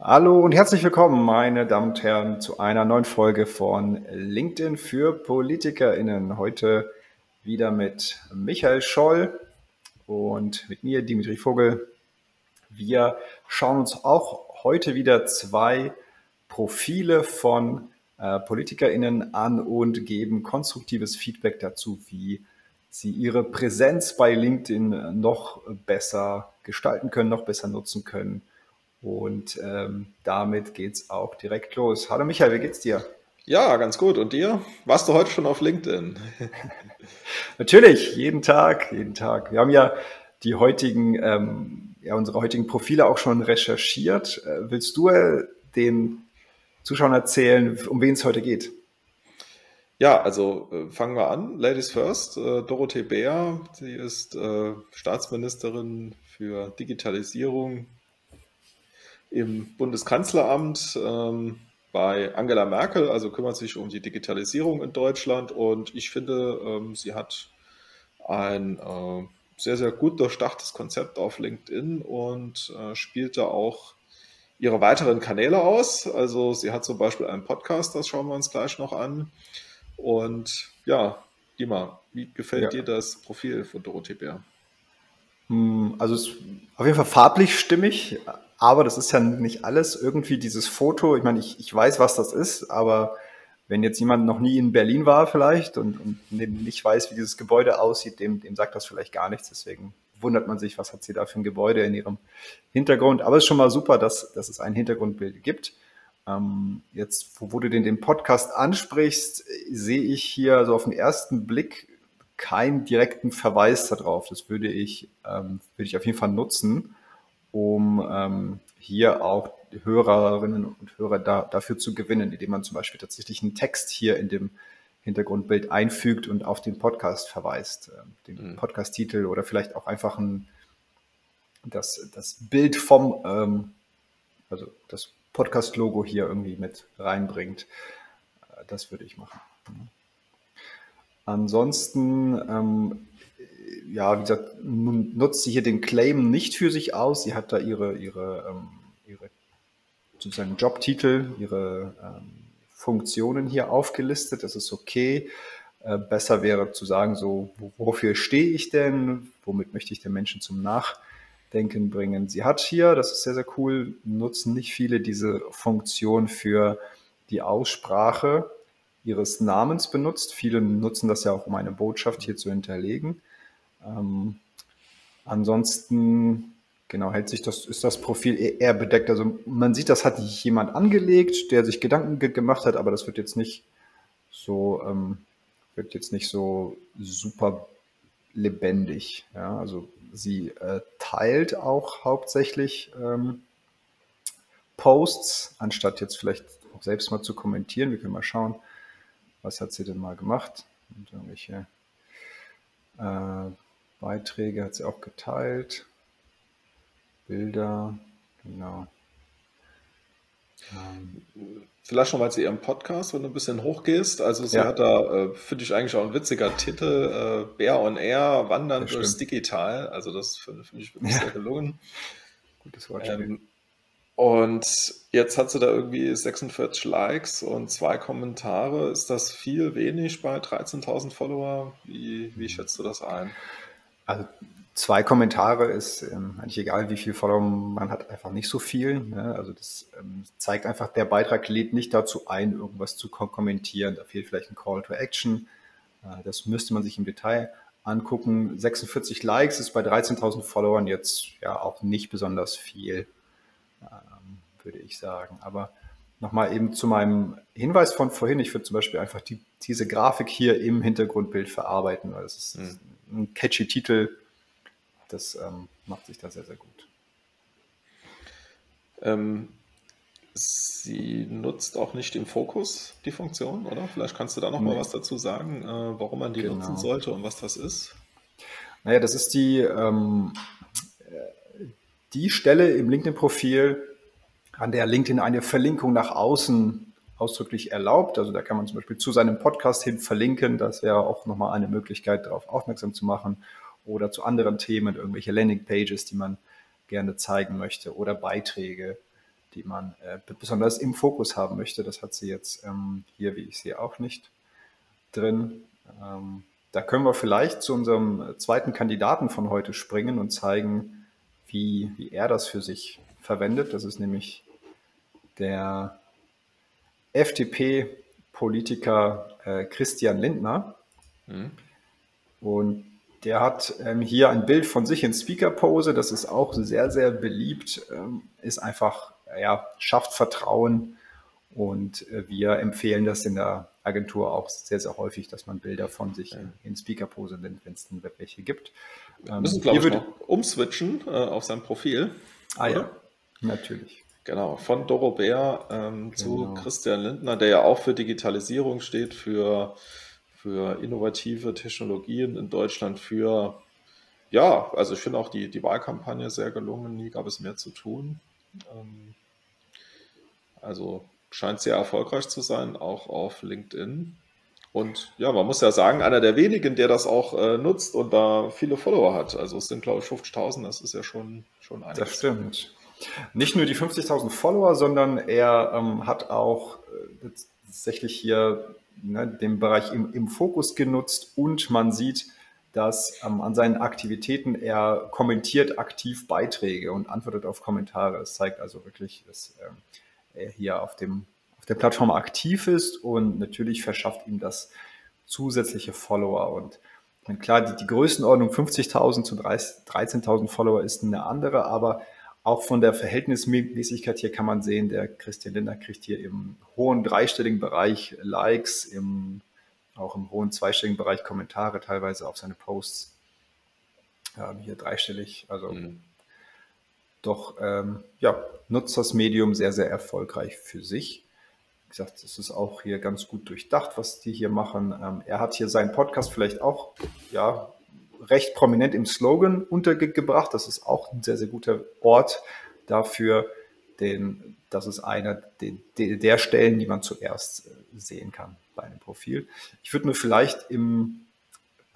Hallo und herzlich willkommen, meine Damen und Herren, zu einer neuen Folge von LinkedIn für PolitikerInnen. Heute wieder mit Michael Scholl und mit mir, Dimitri Vogel. Wir schauen uns auch heute wieder zwei Profile von äh, PolitikerInnen an und geben konstruktives Feedback dazu, wie sie ihre Präsenz bei LinkedIn noch besser gestalten können, noch besser nutzen können und ähm, damit geht's auch direkt los. Hallo Michael, wie geht's dir? Ja, ganz gut. Und dir? Warst du heute schon auf LinkedIn? Natürlich, jeden Tag, jeden Tag. Wir haben ja die heutigen, ähm, ja, unsere heutigen Profile auch schon recherchiert. Äh, willst du äh, den Zuschauern erzählen, um wen es heute geht? Ja, also äh, fangen wir an. Ladies first. Äh, Dorothee Bär, sie ist äh, Staatsministerin für Digitalisierung, im Bundeskanzleramt ähm, bei Angela Merkel, also kümmert sich um die Digitalisierung in Deutschland und ich finde, ähm, sie hat ein äh, sehr, sehr gut durchdachtes Konzept auf LinkedIn und äh, spielt da auch ihre weiteren Kanäle aus. Also sie hat zum Beispiel einen Podcast, das schauen wir uns gleich noch an. Und ja, Dima, wie gefällt ja. dir das Profil von Dorothee Bär? Hm, also es ist auf jeden Fall farblich stimmig, aber das ist ja nicht alles. Irgendwie dieses Foto, ich meine, ich, ich weiß, was das ist, aber wenn jetzt jemand noch nie in Berlin war vielleicht und, und nicht weiß, wie dieses Gebäude aussieht, dem, dem sagt das vielleicht gar nichts. Deswegen wundert man sich, was hat sie da für ein Gebäude in ihrem Hintergrund. Aber es ist schon mal super, dass, dass es ein Hintergrundbild gibt. Ähm, jetzt, wo, wo du den, den Podcast ansprichst, sehe ich hier so auf den ersten Blick keinen direkten Verweis darauf. Das würde ich, ähm, würde ich auf jeden Fall nutzen um ähm, hier auch Hörerinnen und Hörer da, dafür zu gewinnen, indem man zum Beispiel tatsächlich einen Text hier in dem Hintergrundbild einfügt und auf den Podcast verweist, äh, den mhm. Podcast-Titel oder vielleicht auch einfach ein, das, das Bild vom, ähm, also das Podcast-Logo hier irgendwie mit reinbringt. Äh, das würde ich machen. Ansonsten ähm, ja, wie gesagt, nutzt sie hier den Claim nicht für sich aus. Sie hat da ihre, ihre, ähm, ihre sozusagen Jobtitel, ihre ähm, Funktionen hier aufgelistet. Das ist okay. Äh, besser wäre zu sagen, so, wofür stehe ich denn? Womit möchte ich den Menschen zum Nachdenken bringen? Sie hat hier, das ist sehr, sehr cool, nutzen nicht viele diese Funktion für die Aussprache ihres Namens benutzt. Viele nutzen das ja auch, um eine Botschaft hier zu hinterlegen. Ähm, ansonsten, genau, hält sich das, ist das Profil eher bedeckt. Also man sieht, das hat jemand angelegt, der sich Gedanken gemacht hat, aber das wird jetzt nicht so, ähm, wird jetzt nicht so super lebendig. Ja, also sie äh, teilt auch hauptsächlich ähm, Posts, anstatt jetzt vielleicht auch selbst mal zu kommentieren. Wir können mal schauen, was hat sie denn mal gemacht. Und irgendwelche äh, Beiträge hat sie auch geteilt. Bilder, genau. Ähm, Vielleicht schon mal zu ihrem Podcast, wenn du ein bisschen hochgehst. Also sie ja. hat da, äh, finde ich eigentlich auch ein witziger Titel, äh, Bär on Air, Wandern durchs. Digital. Also das finde find ich wirklich ja. sehr gelungen. Gutes Wortspiel. Ähm, und jetzt hat sie da irgendwie 46 Likes und zwei Kommentare. Ist das viel, wenig bei 13.000 Follower? Wie, wie schätzt du das ein? Also zwei Kommentare ist ähm, eigentlich egal, wie viel Follower man hat, einfach nicht so viel. Ne? Also das ähm, zeigt einfach, der Beitrag lädt nicht dazu ein, irgendwas zu ko kommentieren. Da fehlt vielleicht ein Call to Action. Äh, das müsste man sich im Detail angucken. 46 Likes ist bei 13.000 Followern jetzt ja auch nicht besonders viel, würde ich sagen. Aber nochmal eben zu meinem Hinweis von vorhin. Ich würde zum Beispiel einfach die, diese Grafik hier im Hintergrundbild verarbeiten, weil es ist mhm ein catchy Titel. Das ähm, macht sich da sehr, sehr gut. Ähm, sie nutzt auch nicht im Fokus die Funktion, oder? Vielleicht kannst du da noch nee. was dazu sagen, äh, warum man die genau. nutzen sollte und was das ist. Naja, das ist die, ähm, äh, die Stelle im LinkedIn-Profil, an der LinkedIn eine Verlinkung nach außen ausdrücklich erlaubt. Also da kann man zum Beispiel zu seinem Podcast hin verlinken. Das wäre auch nochmal eine Möglichkeit, darauf aufmerksam zu machen. Oder zu anderen Themen, irgendwelche Landingpages, die man gerne zeigen möchte oder Beiträge, die man äh, besonders im Fokus haben möchte. Das hat sie jetzt ähm, hier, wie ich sehe, auch nicht drin. Ähm, da können wir vielleicht zu unserem zweiten Kandidaten von heute springen und zeigen, wie, wie er das für sich verwendet. Das ist nämlich der FDP-Politiker äh, Christian Lindner. Mhm. Und der hat ähm, hier ein Bild von sich in Speaker-Pose. Das ist auch sehr, sehr beliebt. Ähm, ist einfach, ja, schafft Vertrauen. Und äh, wir empfehlen das in der Agentur auch sehr, sehr häufig, dass man Bilder von sich ja. in, in Speaker-Pose nimmt, wenn es welche gibt. Wir ähm, müssen, glaube ich, noch umswitchen äh, auf sein Profil. Ah oder? ja, natürlich. Genau, von Doro Bär ähm, genau. zu Christian Lindner, der ja auch für Digitalisierung steht, für für innovative Technologien in Deutschland, für, ja, also ich finde auch die, die Wahlkampagne sehr gelungen, nie gab es mehr zu tun. Ähm, also scheint sehr erfolgreich zu sein, auch auf LinkedIn. Und ja, man muss ja sagen, einer der wenigen, der das auch äh, nutzt und da viele Follower hat. Also es sind, glaube ich, 50.000, das ist ja schon, schon einiges. Das stimmt. Nicht nur die 50.000 Follower, sondern er ähm, hat auch äh, tatsächlich hier ne, den Bereich im, im Fokus genutzt und man sieht, dass ähm, an seinen Aktivitäten er kommentiert aktiv Beiträge und antwortet auf Kommentare. Es zeigt also wirklich, dass ähm, hier auf, dem, auf der Plattform aktiv ist und natürlich verschafft ihm das zusätzliche Follower. Und klar, die, die Größenordnung 50.000 zu 13.000 Follower ist eine andere, aber auch von der Verhältnismäßigkeit hier kann man sehen, der Christian Lindner kriegt hier im hohen dreistelligen Bereich Likes, im, auch im hohen zweistelligen Bereich Kommentare teilweise auf seine Posts. Ähm, hier dreistellig, also mhm. Doch ähm, ja, nutzt das Medium sehr, sehr erfolgreich für sich. Wie gesagt, es ist auch hier ganz gut durchdacht, was die hier machen. Ähm, er hat hier seinen Podcast vielleicht auch ja, recht prominent im Slogan untergebracht. Das ist auch ein sehr, sehr guter Ort dafür, den, das ist einer der Stellen, die man zuerst äh, sehen kann bei einem Profil. Ich würde nur vielleicht im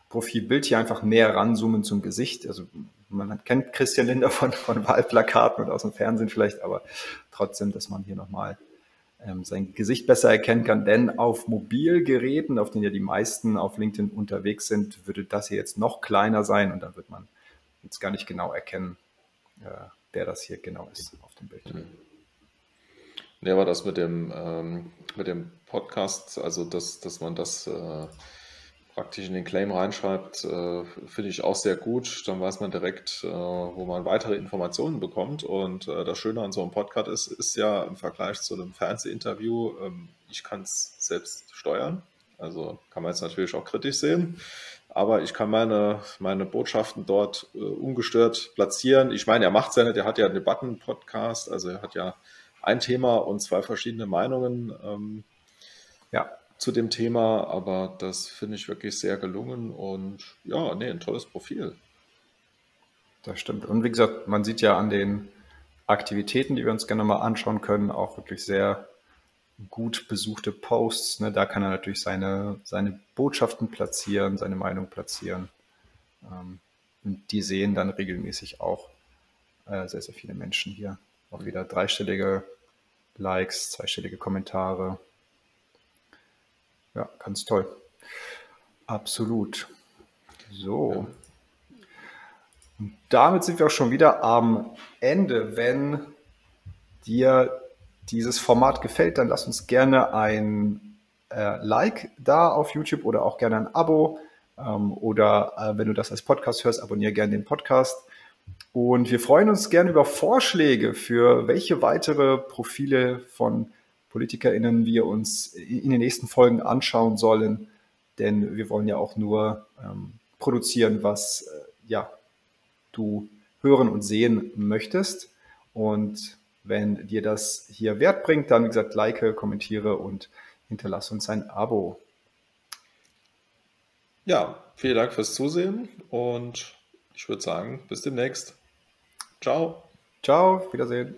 Profilbild hier einfach näher ranzoomen zum Gesicht. Also man kennt Christian Linder von, von Wahlplakaten und aus dem Fernsehen vielleicht, aber trotzdem, dass man hier nochmal ähm, sein Gesicht besser erkennen kann. Denn auf Mobilgeräten, auf denen ja die meisten auf LinkedIn unterwegs sind, würde das hier jetzt noch kleiner sein und dann wird man jetzt gar nicht genau erkennen, äh, wer das hier genau ist auf dem Bild. Mhm. Ja, aber das mit dem, ähm, mit dem Podcast, also dass, dass man das äh, praktisch in den Claim reinschreibt, äh, finde ich auch sehr gut. Dann weiß man direkt, äh, wo man weitere Informationen bekommt. Und äh, das Schöne an so einem Podcast ist, ist ja im Vergleich zu einem Fernsehinterview, ähm, ich kann es selbst steuern. Also kann man jetzt natürlich auch kritisch sehen. Aber ich kann meine, meine Botschaften dort äh, ungestört platzieren. Ich meine, er macht es ja nicht, er hat ja einen Debatten-Podcast, also er hat ja ein Thema und zwei verschiedene Meinungen. Ähm, ja, zu dem Thema, aber das finde ich wirklich sehr gelungen und ja, nee, ein tolles Profil. Das stimmt. Und wie gesagt, man sieht ja an den Aktivitäten, die wir uns gerne mal anschauen können, auch wirklich sehr gut besuchte Posts. Ne? Da kann er natürlich seine, seine Botschaften platzieren, seine Meinung platzieren. Ähm, und die sehen dann regelmäßig auch äh, sehr, sehr viele Menschen hier. Auch wieder dreistellige Likes, zweistellige Kommentare. Ja, ganz toll. Absolut. So. Und damit sind wir auch schon wieder am Ende. Wenn dir dieses Format gefällt, dann lass uns gerne ein äh, Like da auf YouTube oder auch gerne ein Abo. Ähm, oder äh, wenn du das als Podcast hörst, abonniere gerne den Podcast. Und wir freuen uns gerne über Vorschläge für welche weitere Profile von PolitikerInnen wir uns in den nächsten Folgen anschauen sollen, denn wir wollen ja auch nur ähm, produzieren, was äh, ja, du hören und sehen möchtest. Und wenn dir das hier Wert bringt, dann wie gesagt, like, kommentiere und hinterlass uns ein Abo. Ja, vielen Dank fürs Zusehen und ich würde sagen, bis demnächst. Ciao. Ciao, Wiedersehen.